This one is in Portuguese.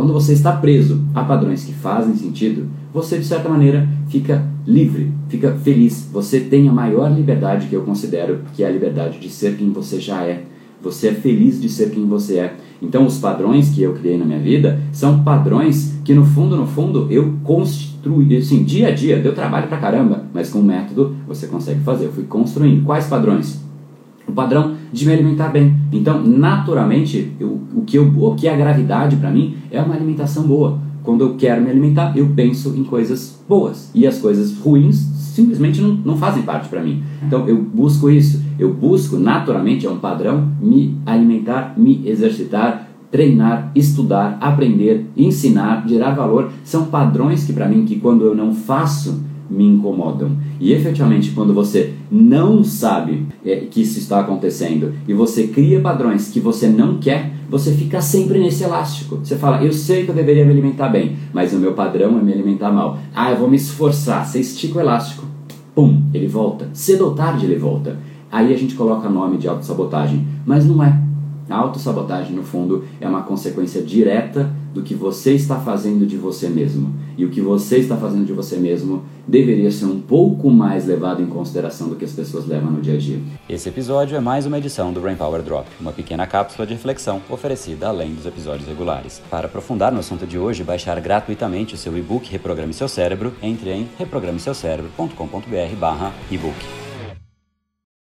quando você está preso a padrões que fazem sentido, você de certa maneira fica livre, fica feliz. Você tem a maior liberdade que eu considero, que é a liberdade de ser quem você já é. Você é feliz de ser quem você é. Então, os padrões que eu criei na minha vida são padrões que, no fundo, no fundo, eu construí, assim, dia a dia, deu trabalho pra caramba, mas com o método você consegue fazer. Eu fui construindo. Quais padrões? O padrão de me alimentar bem. Então, naturalmente, eu, o, que eu, o que é a gravidade para mim é uma alimentação boa. Quando eu quero me alimentar, eu penso em coisas boas. E as coisas ruins simplesmente não, não fazem parte para mim. Então, eu busco isso. Eu busco, naturalmente, é um padrão, me alimentar, me exercitar, treinar, estudar, aprender, ensinar, gerar valor. São padrões que, para mim, que quando eu não faço, me incomodam. E efetivamente, quando você não sabe é, que isso está acontecendo e você cria padrões que você não quer, você fica sempre nesse elástico. Você fala, eu sei que eu deveria me alimentar bem, mas o meu padrão é me alimentar mal. Ah, eu vou me esforçar. Você estica o elástico, pum, ele volta. Cedo ou tarde ele volta. Aí a gente coloca nome de autossabotagem, mas não é. A autossabotagem, no fundo, é uma consequência direta do que você está fazendo de você mesmo. E o que você está fazendo de você mesmo deveria ser um pouco mais levado em consideração do que as pessoas levam no dia a dia. Esse episódio é mais uma edição do Brain Power Drop, uma pequena cápsula de reflexão oferecida além dos episódios regulares. Para aprofundar no assunto de hoje baixar gratuitamente o seu e-book Reprograme Seu Cérebro, entre em reprogrameseucerebro.com.br/ebook.